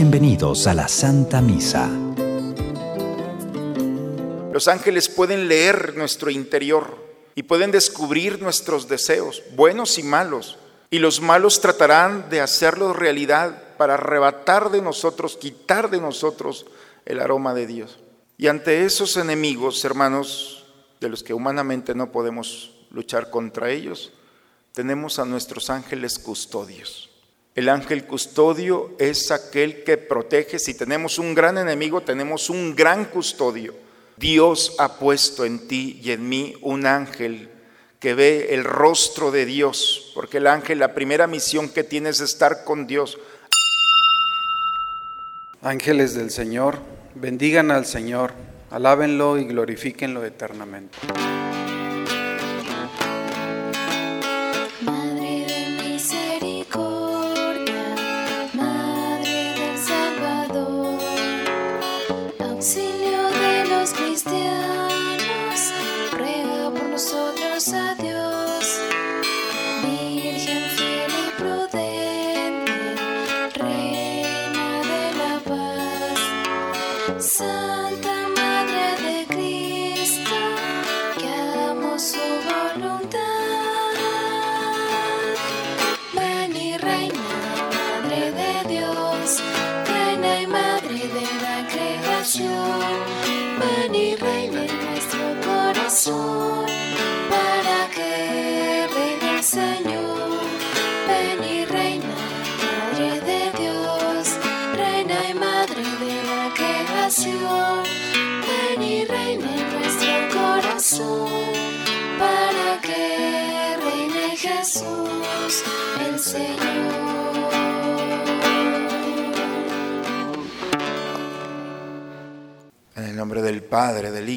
Bienvenidos a la Santa Misa. Los ángeles pueden leer nuestro interior y pueden descubrir nuestros deseos, buenos y malos, y los malos tratarán de hacerlos realidad para arrebatar de nosotros, quitar de nosotros el aroma de Dios. Y ante esos enemigos, hermanos, de los que humanamente no podemos luchar contra ellos, tenemos a nuestros ángeles custodios. El ángel custodio es aquel que protege. Si tenemos un gran enemigo, tenemos un gran custodio. Dios ha puesto en ti y en mí un ángel que ve el rostro de Dios, porque el ángel, la primera misión que tiene es estar con Dios. Ángeles del Señor, bendigan al Señor, alábenlo y glorifíquenlo eternamente.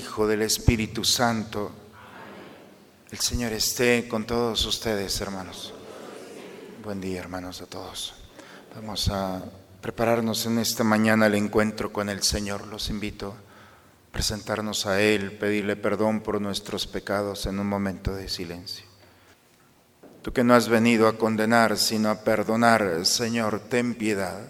Hijo, del Espíritu Santo. El Señor esté con todos ustedes, hermanos. Buen día, hermanos, a todos. Vamos a prepararnos en esta mañana al encuentro con el Señor. Los invito a presentarnos a Él, pedirle perdón por nuestros pecados en un momento de silencio. Tú que no has venido a condenar, sino a perdonar, Señor, ten piedad.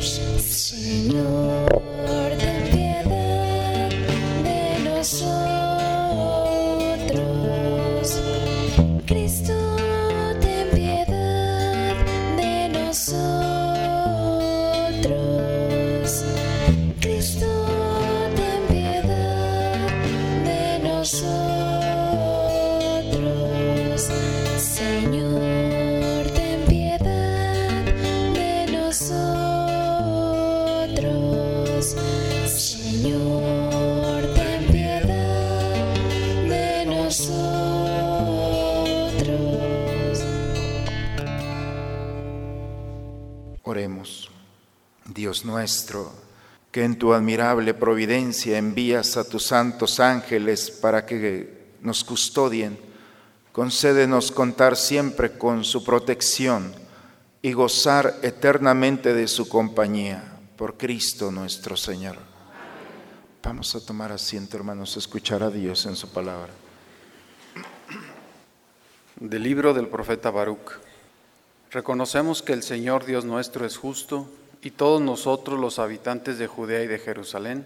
Nosotros. Señor, nuestro, que en tu admirable providencia envías a tus santos ángeles para que nos custodien, concédenos contar siempre con su protección y gozar eternamente de su compañía. Por Cristo nuestro Señor. Vamos a tomar asiento, hermanos, a escuchar a Dios en su palabra. Del libro del profeta Baruch. Reconocemos que el Señor Dios nuestro es justo y todos nosotros los habitantes de Judea y de Jerusalén,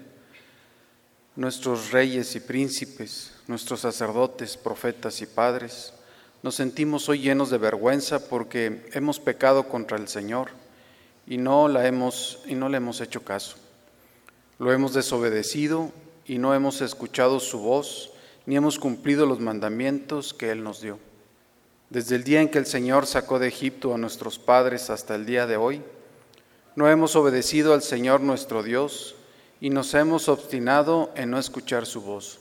nuestros reyes y príncipes, nuestros sacerdotes, profetas y padres, nos sentimos hoy llenos de vergüenza porque hemos pecado contra el Señor y no la hemos y no le hemos hecho caso. Lo hemos desobedecido y no hemos escuchado su voz ni hemos cumplido los mandamientos que él nos dio. Desde el día en que el Señor sacó de Egipto a nuestros padres hasta el día de hoy, no hemos obedecido al Señor nuestro Dios y nos hemos obstinado en no escuchar su voz.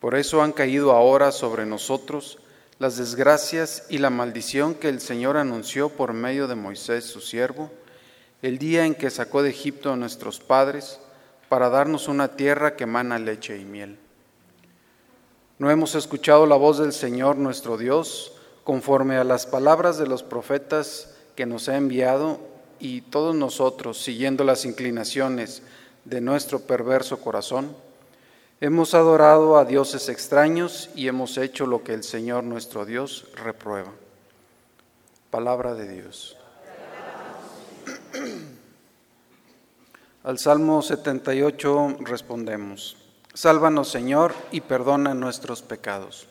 Por eso han caído ahora sobre nosotros las desgracias y la maldición que el Señor anunció por medio de Moisés, su siervo, el día en que sacó de Egipto a nuestros padres para darnos una tierra que emana leche y miel. No hemos escuchado la voz del Señor nuestro Dios conforme a las palabras de los profetas que nos ha enviado y todos nosotros, siguiendo las inclinaciones de nuestro perverso corazón, hemos adorado a dioses extraños y hemos hecho lo que el Señor nuestro Dios reprueba. Palabra de Dios. Al Salmo 78 respondemos, Sálvanos Señor y perdona nuestros pecados.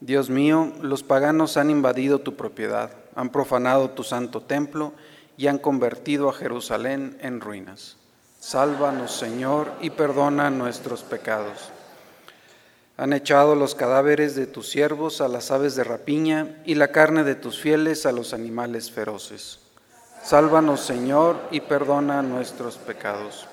Dios mío, los paganos han invadido tu propiedad, han profanado tu santo templo y han convertido a Jerusalén en ruinas. Sálvanos, Señor, y perdona nuestros pecados. Han echado los cadáveres de tus siervos a las aves de rapiña y la carne de tus fieles a los animales feroces. Sálvanos, Señor, y perdona nuestros pecados.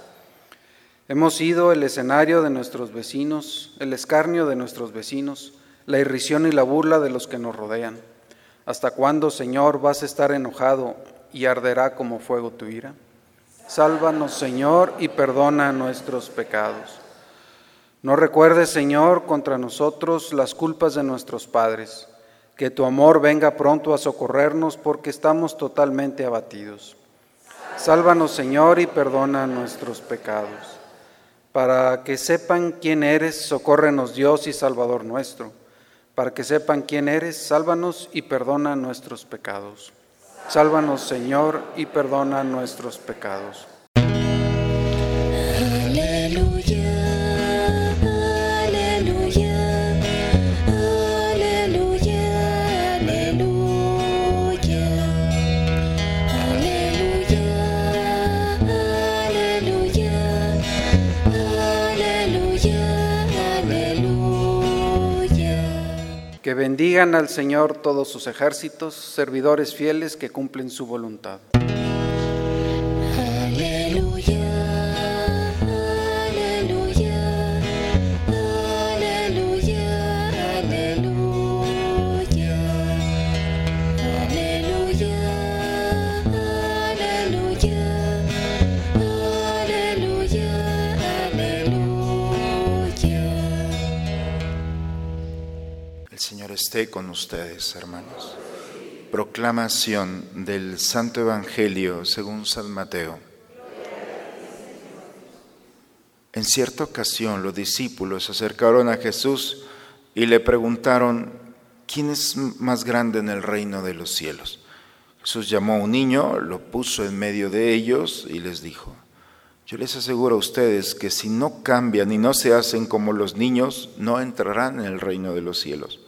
Hemos sido el escenario de nuestros vecinos, el escarnio de nuestros vecinos, la irrisión y la burla de los que nos rodean. ¿Hasta cuándo, Señor, vas a estar enojado y arderá como fuego tu ira? Sálvanos, Señor, y perdona nuestros pecados. No recuerdes, Señor, contra nosotros las culpas de nuestros padres. Que tu amor venga pronto a socorrernos porque estamos totalmente abatidos. Sálvanos, Señor, y perdona nuestros pecados. Para que sepan quién eres, socórrenos Dios y Salvador nuestro. Para que sepan quién eres, sálvanos y perdona nuestros pecados. Sálvanos, Señor, y perdona nuestros pecados. Bendigan al Señor todos sus ejércitos, servidores fieles que cumplen su voluntad. Con ustedes, hermanos. Proclamación del Santo Evangelio según San Mateo. En cierta ocasión los discípulos se acercaron a Jesús y le preguntaron, ¿quién es más grande en el reino de los cielos? Jesús llamó a un niño, lo puso en medio de ellos y les dijo, yo les aseguro a ustedes que si no cambian y no se hacen como los niños, no entrarán en el reino de los cielos.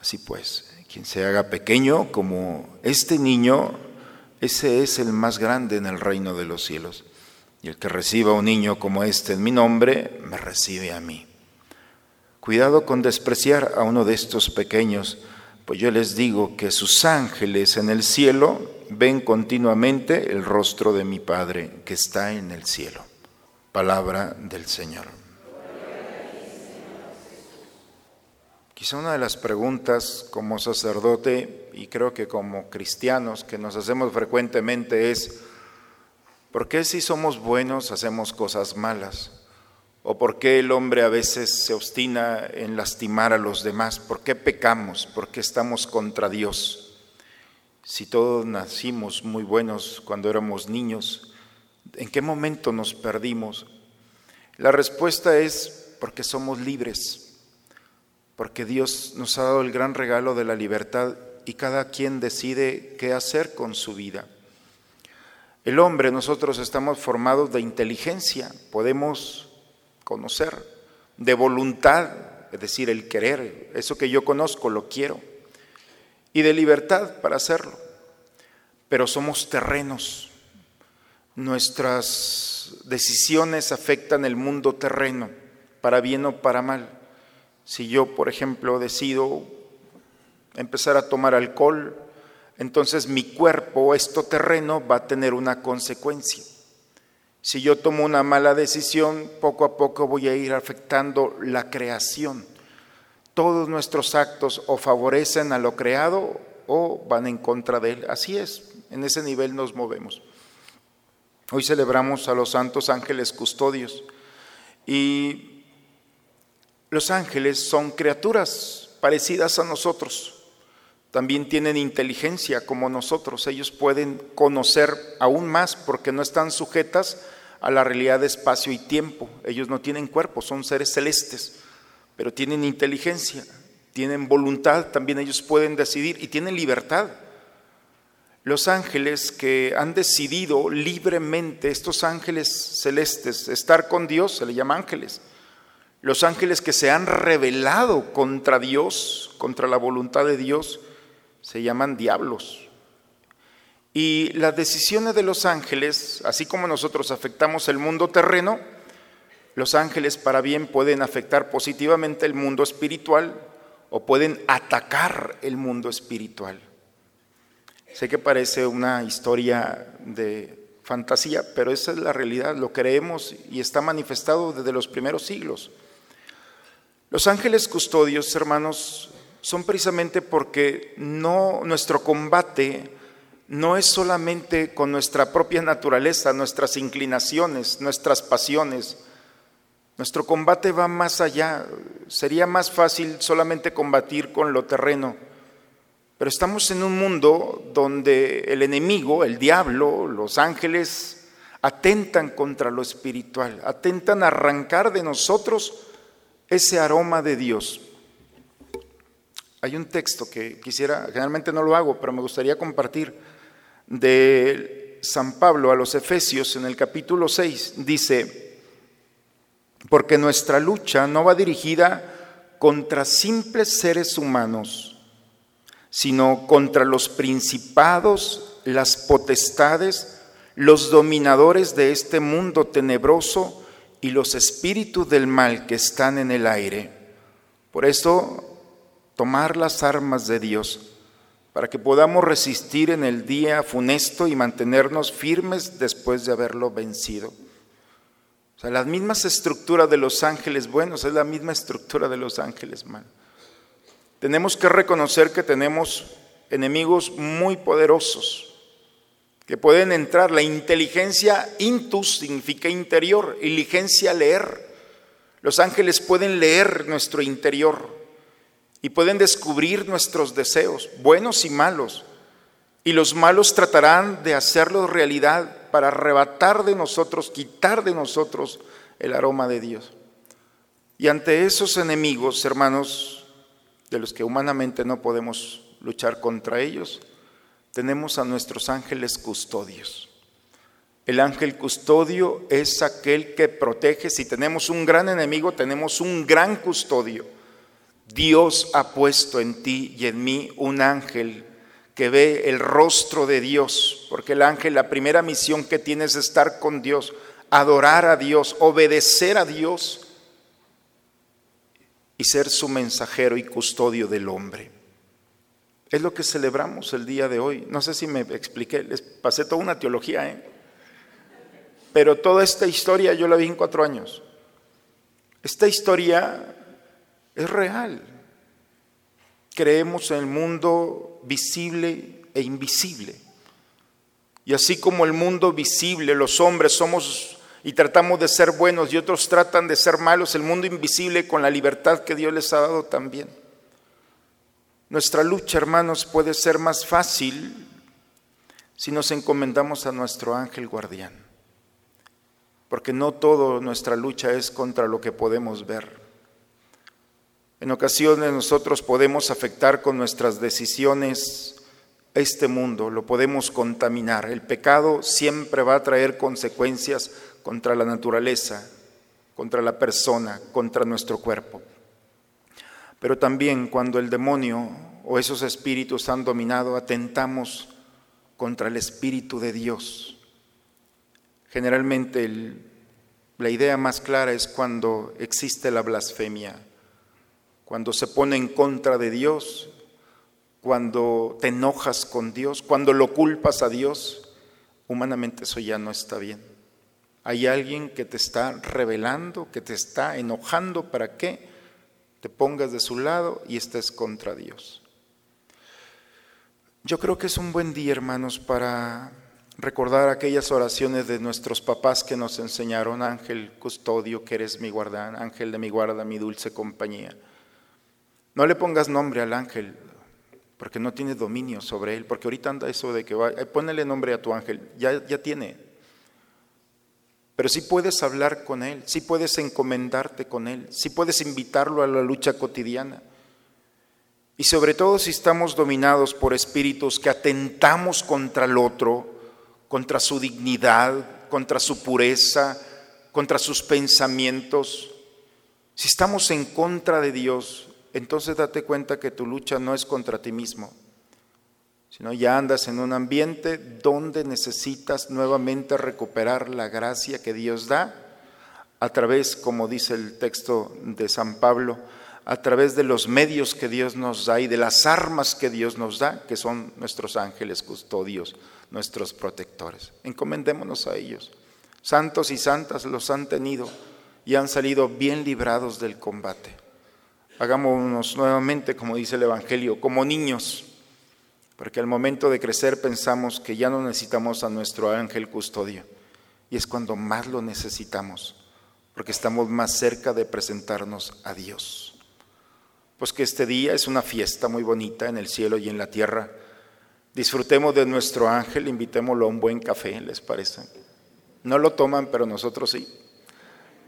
Así pues, quien se haga pequeño como este niño, ese es el más grande en el reino de los cielos. Y el que reciba un niño como este en mi nombre, me recibe a mí. Cuidado con despreciar a uno de estos pequeños, pues yo les digo que sus ángeles en el cielo ven continuamente el rostro de mi Padre que está en el cielo. Palabra del Señor. Quizá una de las preguntas como sacerdote y creo que como cristianos que nos hacemos frecuentemente es, ¿por qué si somos buenos hacemos cosas malas? ¿O por qué el hombre a veces se obstina en lastimar a los demás? ¿Por qué pecamos? ¿Por qué estamos contra Dios? Si todos nacimos muy buenos cuando éramos niños, ¿en qué momento nos perdimos? La respuesta es porque somos libres porque Dios nos ha dado el gran regalo de la libertad y cada quien decide qué hacer con su vida. El hombre, nosotros estamos formados de inteligencia, podemos conocer, de voluntad, es decir, el querer, eso que yo conozco lo quiero, y de libertad para hacerlo. Pero somos terrenos, nuestras decisiones afectan el mundo terreno, para bien o para mal. Si yo, por ejemplo, decido empezar a tomar alcohol, entonces mi cuerpo, esto terreno, va a tener una consecuencia. Si yo tomo una mala decisión, poco a poco voy a ir afectando la creación. Todos nuestros actos o favorecen a lo creado o van en contra de él. Así es, en ese nivel nos movemos. Hoy celebramos a los santos ángeles custodios y los ángeles son criaturas parecidas a nosotros. También tienen inteligencia como nosotros. Ellos pueden conocer aún más porque no están sujetas a la realidad de espacio y tiempo. Ellos no tienen cuerpo, son seres celestes, pero tienen inteligencia, tienen voluntad, también ellos pueden decidir y tienen libertad. Los ángeles que han decidido libremente, estos ángeles celestes, estar con Dios, se le llama ángeles. Los ángeles que se han rebelado contra Dios, contra la voluntad de Dios, se llaman diablos. Y las decisiones de los ángeles, así como nosotros afectamos el mundo terreno, los ángeles para bien pueden afectar positivamente el mundo espiritual o pueden atacar el mundo espiritual. Sé que parece una historia de fantasía, pero esa es la realidad, lo creemos y está manifestado desde los primeros siglos. Los ángeles custodios, hermanos, son precisamente porque no nuestro combate no es solamente con nuestra propia naturaleza, nuestras inclinaciones, nuestras pasiones. Nuestro combate va más allá. Sería más fácil solamente combatir con lo terreno. Pero estamos en un mundo donde el enemigo, el diablo, los ángeles, atentan contra lo espiritual, atentan a arrancar de nosotros ese aroma de Dios. Hay un texto que quisiera, generalmente no lo hago, pero me gustaría compartir de San Pablo a los Efesios en el capítulo 6 dice, porque nuestra lucha no va dirigida contra simples seres humanos, sino contra los principados, las potestades, los dominadores de este mundo tenebroso y los espíritus del mal que están en el aire. Por eso, tomar las armas de Dios para que podamos resistir en el día funesto y mantenernos firmes después de haberlo vencido. O sea, las mismas estructuras de los ángeles buenos es la misma estructura de los ángeles malos. Tenemos que reconocer que tenemos enemigos muy poderosos que pueden entrar. La inteligencia intus significa interior, inteligencia leer. Los ángeles pueden leer nuestro interior y pueden descubrir nuestros deseos, buenos y malos. Y los malos tratarán de hacerlo realidad para arrebatar de nosotros, quitar de nosotros el aroma de Dios. Y ante esos enemigos, hermanos, de los que humanamente no podemos luchar contra ellos, tenemos a nuestros ángeles custodios. El ángel custodio es aquel que protege. Si tenemos un gran enemigo, tenemos un gran custodio. Dios ha puesto en ti y en mí un ángel que ve el rostro de Dios, porque el ángel, la primera misión que tiene es estar con Dios, adorar a Dios, obedecer a Dios y ser su mensajero y custodio del hombre. Es lo que celebramos el día de hoy. No sé si me expliqué, les pasé toda una teología, ¿eh? pero toda esta historia yo la vi en cuatro años. Esta historia es real. Creemos en el mundo visible e invisible. Y así como el mundo visible, los hombres somos y tratamos de ser buenos y otros tratan de ser malos, el mundo invisible con la libertad que Dios les ha dado también. Nuestra lucha, hermanos, puede ser más fácil si nos encomendamos a nuestro ángel guardián. Porque no todo nuestra lucha es contra lo que podemos ver. En ocasiones nosotros podemos afectar con nuestras decisiones este mundo, lo podemos contaminar. El pecado siempre va a traer consecuencias contra la naturaleza, contra la persona, contra nuestro cuerpo. Pero también cuando el demonio o esos espíritus han dominado, atentamos contra el Espíritu de Dios. Generalmente la idea más clara es cuando existe la blasfemia cuando se pone en contra de Dios, cuando te enojas con Dios, cuando lo culpas a Dios, humanamente eso ya no está bien. Hay alguien que te está revelando, que te está enojando para que te pongas de su lado y estés contra Dios. Yo creo que es un buen día, hermanos, para recordar aquellas oraciones de nuestros papás que nos enseñaron, ángel custodio, que eres mi guardián, ángel de mi guarda, mi dulce compañía. No le pongas nombre al ángel, porque no tiene dominio sobre él, porque ahorita anda eso de que va, ponele nombre a tu ángel, ya, ya tiene. Pero sí puedes hablar con él, sí puedes encomendarte con él, sí puedes invitarlo a la lucha cotidiana. Y sobre todo si estamos dominados por espíritus que atentamos contra el otro, contra su dignidad, contra su pureza, contra sus pensamientos. Si estamos en contra de Dios, entonces date cuenta que tu lucha no es contra ti mismo, sino ya andas en un ambiente donde necesitas nuevamente recuperar la gracia que Dios da a través, como dice el texto de San Pablo, a través de los medios que Dios nos da y de las armas que Dios nos da, que son nuestros ángeles custodios, nuestros protectores. Encomendémonos a ellos. Santos y santas los han tenido y han salido bien librados del combate. Hagámonos nuevamente, como dice el Evangelio, como niños, porque al momento de crecer pensamos que ya no necesitamos a nuestro ángel custodio, y es cuando más lo necesitamos, porque estamos más cerca de presentarnos a Dios. Pues que este día es una fiesta muy bonita en el cielo y en la tierra. Disfrutemos de nuestro ángel, invitémoslo a un buen café, ¿les parece? No lo toman, pero nosotros sí.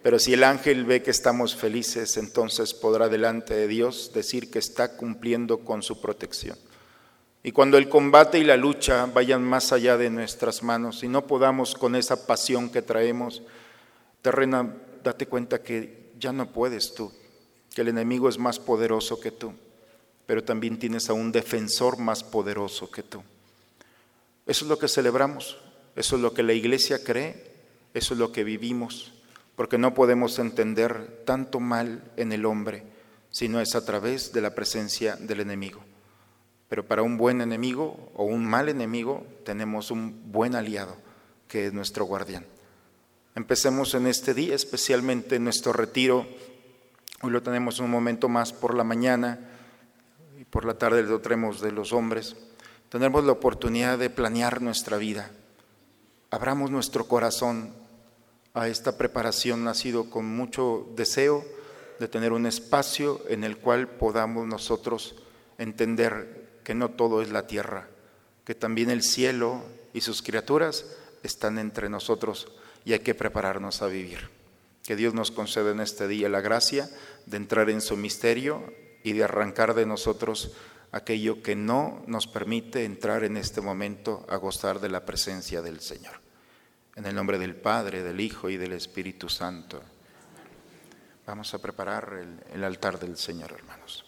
Pero si el ángel ve que estamos felices, entonces podrá delante de Dios decir que está cumpliendo con su protección. Y cuando el combate y la lucha vayan más allá de nuestras manos y no podamos con esa pasión que traemos, terrena, date cuenta que ya no puedes tú, que el enemigo es más poderoso que tú, pero también tienes a un defensor más poderoso que tú. Eso es lo que celebramos, eso es lo que la iglesia cree, eso es lo que vivimos, porque no podemos entender tanto mal en el hombre si no es a través de la presencia del enemigo. Pero para un buen enemigo o un mal enemigo tenemos un buen aliado, que es nuestro guardián. Empecemos en este día, especialmente en nuestro retiro Hoy lo tenemos un momento más por la mañana y por la tarde lo tenemos de los hombres. Tenemos la oportunidad de planear nuestra vida. Abramos nuestro corazón a esta preparación nacido con mucho deseo de tener un espacio en el cual podamos nosotros entender que no todo es la tierra, que también el cielo y sus criaturas están entre nosotros y hay que prepararnos a vivir. Que Dios nos conceda en este día la gracia de entrar en su misterio y de arrancar de nosotros aquello que no nos permite entrar en este momento a gozar de la presencia del Señor. En el nombre del Padre, del Hijo y del Espíritu Santo. Vamos a preparar el, el altar del Señor, hermanos.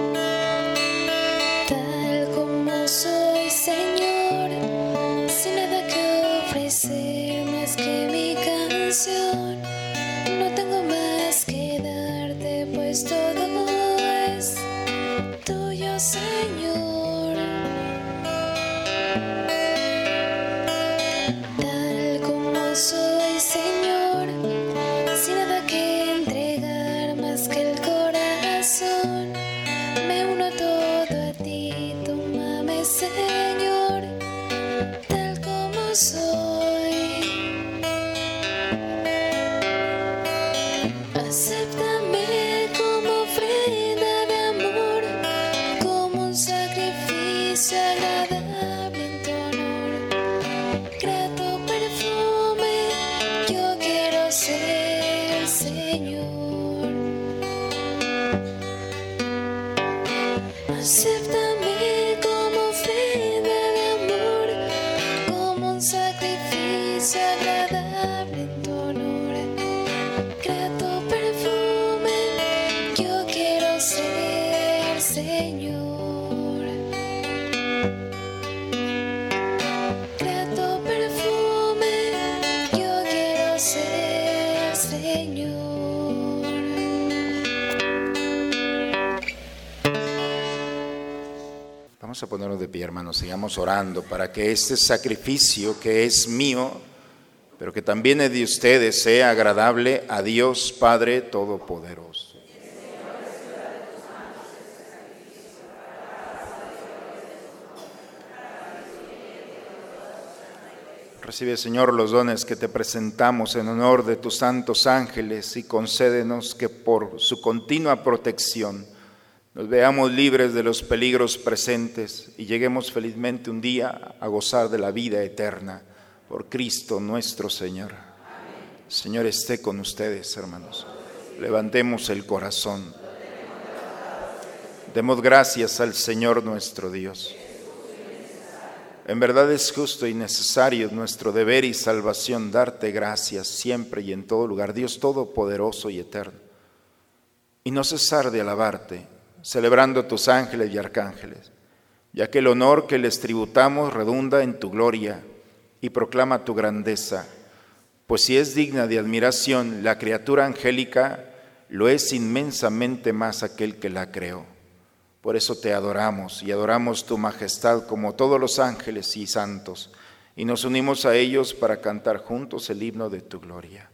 Sift the A ponernos de pie, hermanos, sigamos orando para que este sacrificio que es mío, pero que también es de ustedes, sea agradable a Dios Padre Todopoderoso. Recibe, Señor, los dones que te presentamos en honor de tus santos ángeles y concédenos que por su continua protección nos veamos libres de los peligros presentes y lleguemos felizmente un día a gozar de la vida eterna por Cristo nuestro Señor. Señor esté con ustedes, hermanos. Levantemos el corazón. Demos gracias al Señor nuestro Dios. En verdad es justo y necesario nuestro deber y salvación darte gracias siempre y en todo lugar, Dios Todopoderoso y Eterno, y no cesar de alabarte, celebrando tus ángeles y arcángeles, ya que el honor que les tributamos redunda en tu gloria y proclama tu grandeza, pues si es digna de admiración la criatura angélica, lo es inmensamente más aquel que la creó. Por eso te adoramos y adoramos tu majestad como todos los ángeles y santos, y nos unimos a ellos para cantar juntos el himno de tu gloria.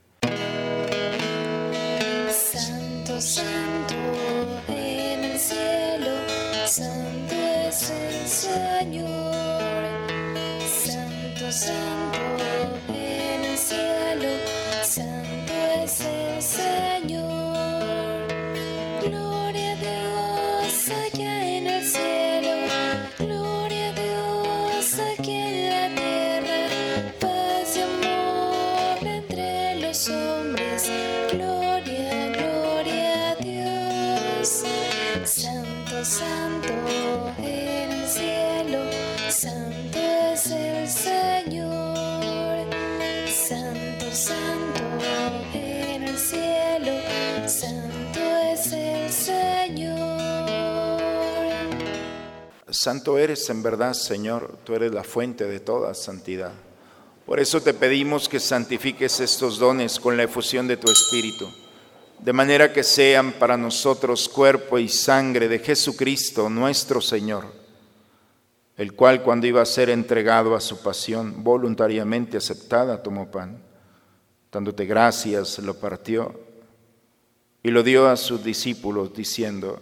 Santo eres en verdad, Señor, tú eres la fuente de toda santidad. Por eso te pedimos que santifiques estos dones con la efusión de tu Espíritu, de manera que sean para nosotros cuerpo y sangre de Jesucristo nuestro Señor, el cual cuando iba a ser entregado a su pasión voluntariamente aceptada, tomó pan, dándote gracias, lo partió y lo dio a sus discípulos, diciendo,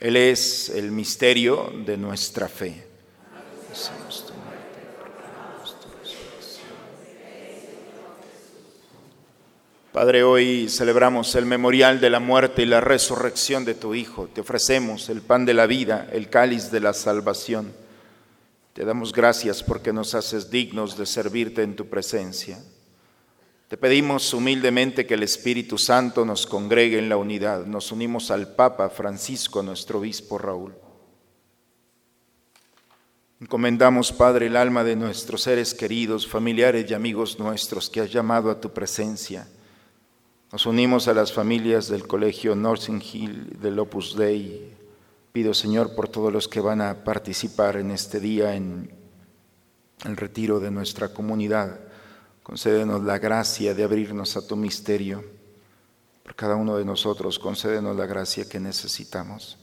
Él es el misterio de nuestra fe. Padre, hoy celebramos el memorial de la muerte y la resurrección de tu Hijo. Te ofrecemos el pan de la vida, el cáliz de la salvación. Te damos gracias porque nos haces dignos de servirte en tu presencia. Te pedimos humildemente que el Espíritu Santo nos congregue en la unidad. Nos unimos al Papa Francisco, nuestro obispo Raúl. Encomendamos, Padre, el alma de nuestros seres queridos, familiares y amigos nuestros que has llamado a tu presencia. Nos unimos a las familias del Colegio Nursing Hill del Opus Dei. Pido, Señor, por todos los que van a participar en este día en el retiro de nuestra comunidad. Concédenos la gracia de abrirnos a tu misterio. Por cada uno de nosotros, concédenos la gracia que necesitamos.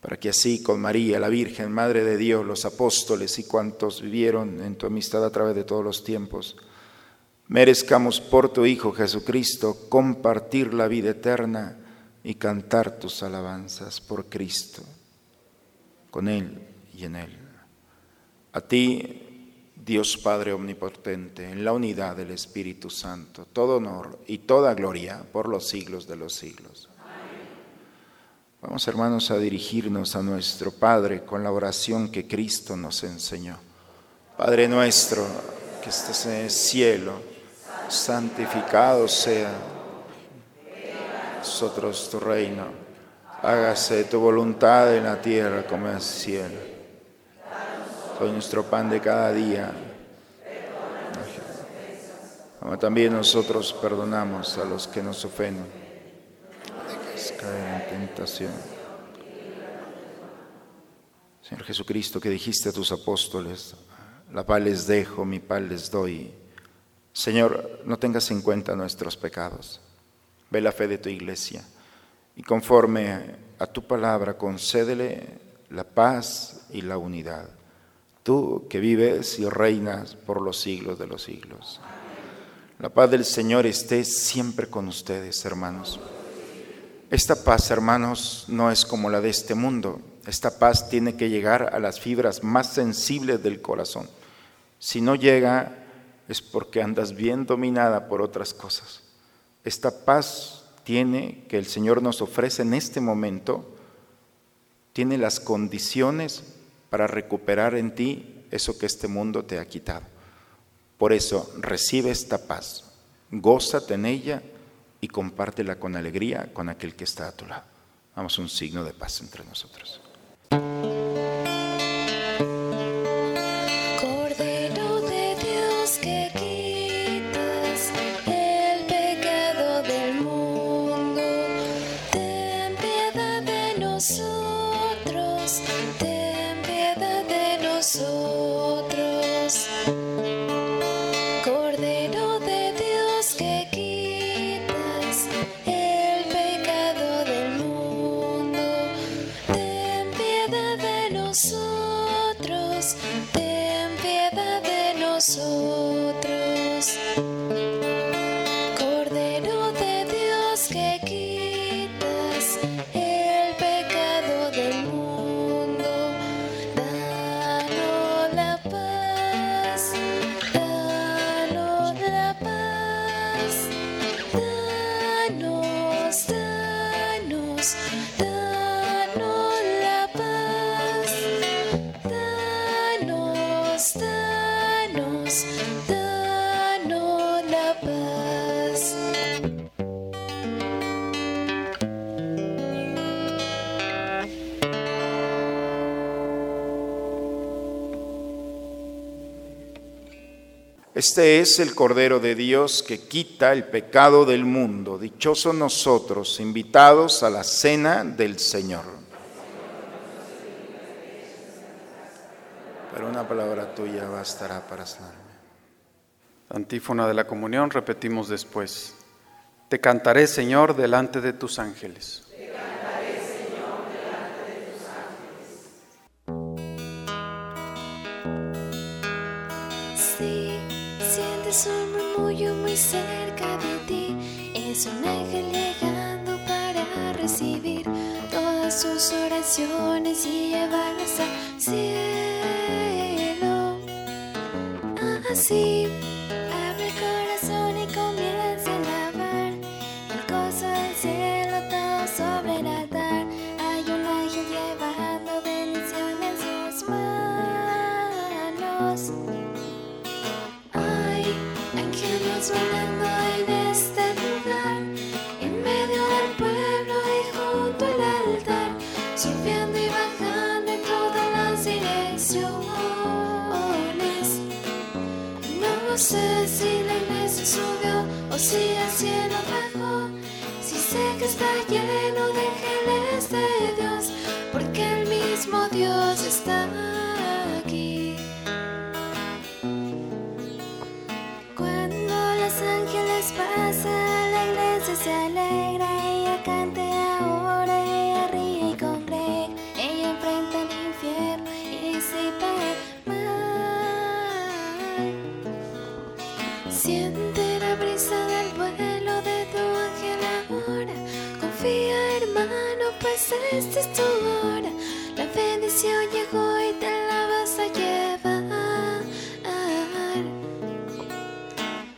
Para que así con María, la Virgen, Madre de Dios, los apóstoles y cuantos vivieron en tu amistad a través de todos los tiempos, merezcamos por tu Hijo Jesucristo compartir la vida eterna y cantar tus alabanzas por Cristo, con Él y en Él. A ti, Dios Padre Omnipotente, en la unidad del Espíritu Santo, todo honor y toda gloria por los siglos de los siglos. Vamos hermanos a dirigirnos a nuestro Padre con la oración que Cristo nos enseñó. Padre nuestro que estás en el cielo, santificado sea nosotros tu reino. Hágase tu voluntad en la tierra como en el cielo. Hoy nuestro pan de cada día. Como también nosotros perdonamos a los que nos ofenden. Caer en tentación. Señor Jesucristo, que dijiste a tus apóstoles, la paz les dejo, mi paz les doy. Señor, no tengas en cuenta nuestros pecados. Ve la fe de tu iglesia y conforme a tu palabra concédele la paz y la unidad. Tú que vives y reinas por los siglos de los siglos. La paz del Señor esté siempre con ustedes, hermanos. Esta paz, hermanos, no es como la de este mundo. Esta paz tiene que llegar a las fibras más sensibles del corazón. Si no llega, es porque andas bien dominada por otras cosas. Esta paz tiene que el Señor nos ofrece en este momento, tiene las condiciones para recuperar en ti eso que este mundo te ha quitado. Por eso recibe esta paz, gózate en ella y compártela con alegría con aquel que está a tu lado. Vamos un signo de paz entre nosotros. Este es el Cordero de Dios que quita el pecado del mundo. Dichosos nosotros, invitados a la cena del Señor. Pero una palabra tuya bastará para sanarme. Antífona de la comunión, repetimos después. Te cantaré, Señor, delante de tus ángeles. Cerca de ti, es un ángel llegando para recibir todas sus oraciones y llevarlas al cielo. Así, sé si la iglesia subió o si al cielo bajó, si sé que está lleno de ángeles de Dios, porque el mismo Dios está Este es tu hora, la bendición llegó y te la vas a llevar.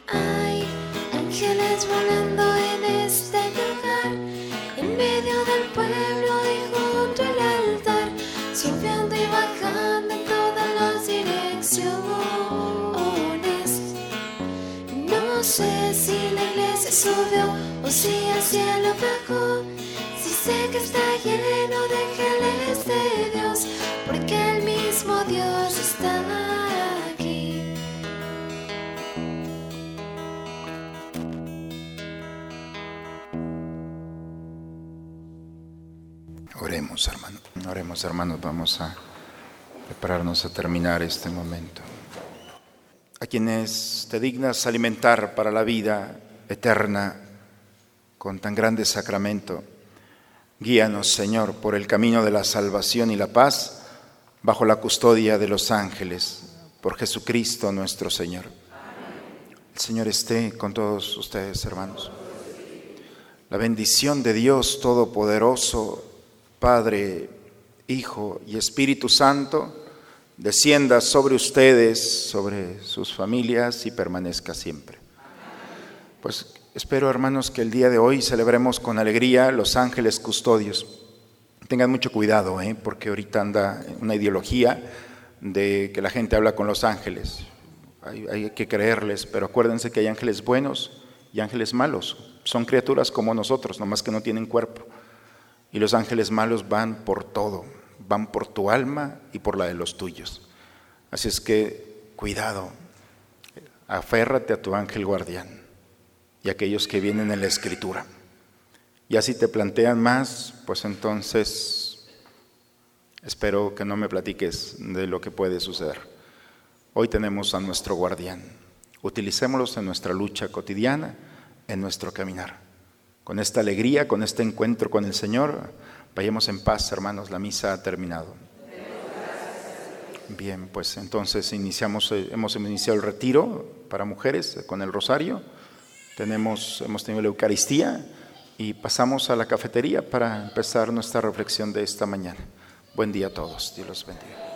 Hay ángeles volando en este lugar, en medio del pueblo y junto al altar, subiendo y bajando en todas las direcciones. No sé si la iglesia subió o si el cielo bajó sé que está lleno de ángeles de Dios, porque el mismo Dios está aquí. Oremos, hermano. Oremos, hermanos. Vamos a prepararnos a terminar este momento. A quienes te dignas alimentar para la vida eterna con tan grande sacramento, guíanos, Señor, por el camino de la salvación y la paz, bajo la custodia de los ángeles, por Jesucristo nuestro Señor. El Señor esté con todos ustedes, hermanos. La bendición de Dios Todopoderoso, Padre, Hijo y Espíritu Santo, descienda sobre ustedes, sobre sus familias y permanezca siempre. Pues espero, hermanos, que el día de hoy celebremos con alegría los ángeles custodios. Tengan mucho cuidado, ¿eh? porque ahorita anda una ideología de que la gente habla con los ángeles. Hay, hay que creerles, pero acuérdense que hay ángeles buenos y ángeles malos. Son criaturas como nosotros, nomás que no tienen cuerpo. Y los ángeles malos van por todo, van por tu alma y por la de los tuyos. Así es que cuidado, aférrate a tu ángel guardián y aquellos que vienen en la escritura. Ya si te plantean más, pues entonces espero que no me platiques de lo que puede suceder. Hoy tenemos a nuestro guardián. Utilicémoslos en nuestra lucha cotidiana, en nuestro caminar. Con esta alegría, con este encuentro con el Señor, vayamos en paz, hermanos. La misa ha terminado. Bien, pues entonces iniciamos, eh, hemos iniciado el retiro para mujeres con el rosario. Tenemos, hemos tenido la Eucaristía y pasamos a la cafetería para empezar nuestra reflexión de esta mañana. Buen día a todos. Dios los bendiga.